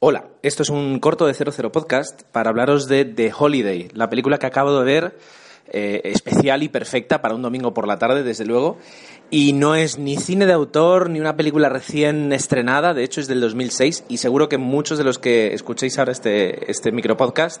Hola, esto es un corto de 00 Podcast para hablaros de The Holiday, la película que acabo de ver, eh, especial y perfecta para un domingo por la tarde, desde luego. Y no es ni cine de autor ni una película recién estrenada, de hecho es del 2006 y seguro que muchos de los que escuchéis ahora este, este micropodcast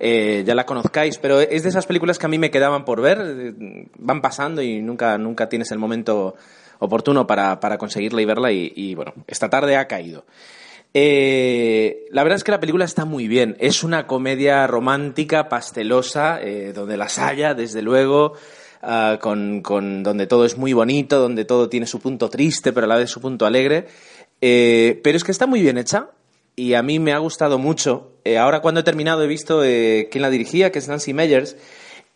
eh, ya la conozcáis, pero es de esas películas que a mí me quedaban por ver, van pasando y nunca, nunca tienes el momento oportuno para, para conseguirla y verla y bueno, esta tarde ha caído. Eh, la verdad es que la película está muy bien. Es una comedia romántica, pastelosa, eh, donde las haya, desde luego, ah, con, con, donde todo es muy bonito, donde todo tiene su punto triste, pero a la vez su punto alegre. Eh, pero es que está muy bien hecha y a mí me ha gustado mucho. Eh, ahora cuando he terminado he visto quién la dirigía, que es Nancy Meyers.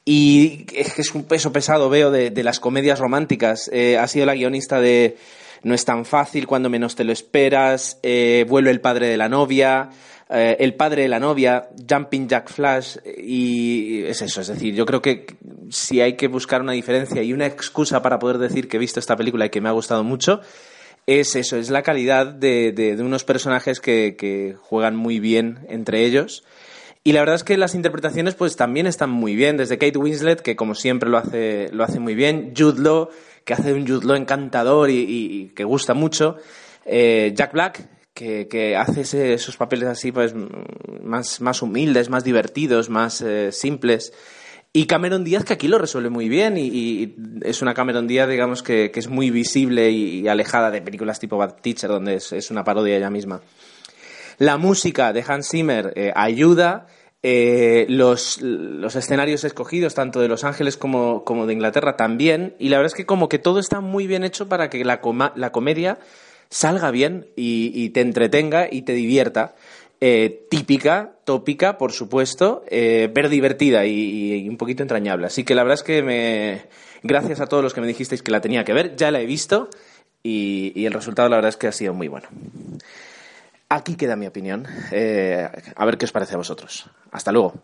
Y es que es un peso pesado, veo, de, las comedias románticas. Ha sido la guionista de no es tan fácil cuando menos te lo esperas, eh, vuelve el padre de la novia, eh, el padre de la novia, Jumping Jack Flash, y es eso, es decir, yo creo que si hay que buscar una diferencia y una excusa para poder decir que he visto esta película y que me ha gustado mucho, es eso, es la calidad de, de, unos personajes que, que juegan muy bien entre ellos. Y la verdad es que las interpretaciones pues también están muy bien, desde Kate Winslet, que como siempre lo hace, lo hace muy bien, Jude Law, que hace un Jude Law encantador y, que gusta mucho, eh, Jack Black, que, que hace esos papeles así pues más, más humildes, más divertidos, más eh, simples. Y Cameron Díaz, que aquí lo resuelve muy bien, y, es una Cameron Díaz, digamos, que, que es muy visible y, alejada de películas tipo Bad Teacher, donde es, es una parodia ella misma. La música de Hans Zimmer eh, ayuda. Eh, los, los, escenarios escogidos, tanto de Los Ángeles como, como, de Inglaterra, también. Y la verdad es que como que todo está muy bien hecho para que la, coma, la comedia salga bien y, te entretenga y te divierta. Eh, típica, tópica, por supuesto, eh, pero divertida y, un poquito entrañable. Así que la verdad es que me, gracias a todos los que me dijisteis que la tenía que ver, ya la he visto y el resultado la verdad es que ha sido muy bueno. Aquí queda mi opinión. Eh, a ver qué os parece a vosotros. Hasta luego.